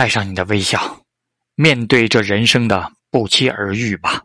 带上你的微笑面对这人生的不期而遇吧。